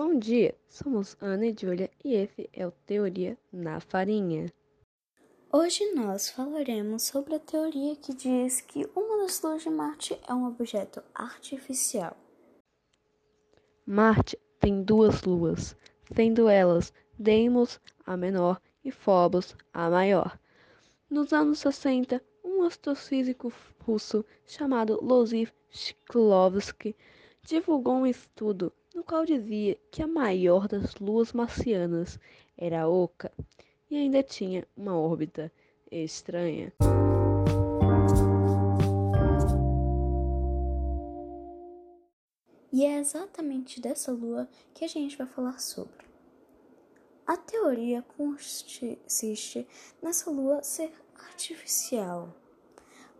Bom dia, somos Ana e Júlia e esse é o Teoria na Farinha. Hoje nós falaremos sobre a teoria que diz que uma das luas de Marte é um objeto artificial. Marte tem duas luas, sendo elas Deimos, a menor, e Phobos, a maior. Nos anos 60, um astrofísico russo chamado Losif Shklovsky divulgou um estudo no qual dizia que a maior das luas marcianas era oca e ainda tinha uma órbita estranha. E é exatamente dessa lua que a gente vai falar sobre. A teoria consiste nessa lua ser artificial.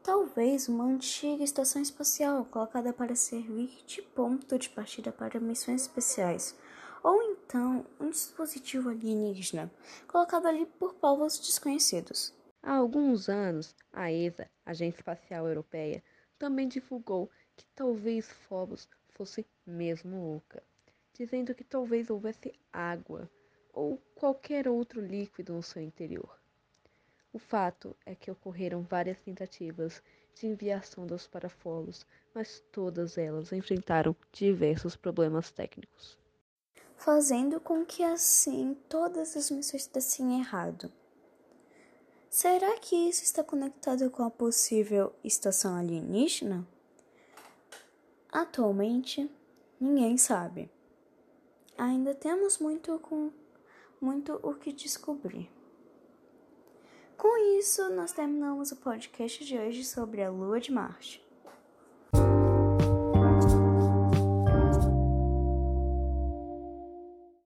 Talvez uma antiga estação espacial colocada para servir de ponto de partida para missões especiais, ou então um dispositivo alienígena colocado ali por povos desconhecidos. Há alguns anos, a ESA, Agência Espacial Europeia, também divulgou que talvez Phobos fosse mesmo oca, dizendo que talvez houvesse água ou qualquer outro líquido no seu interior. O fato é que ocorreram várias tentativas de enviar sondas para Folos, mas todas elas enfrentaram diversos problemas técnicos. Fazendo com que assim todas as missões dessem errado. Será que isso está conectado com a possível estação alienígena? Atualmente, ninguém sabe. Ainda temos muito com muito o que descobrir. Com isso, nós terminamos o podcast de hoje sobre a Lua de Marte.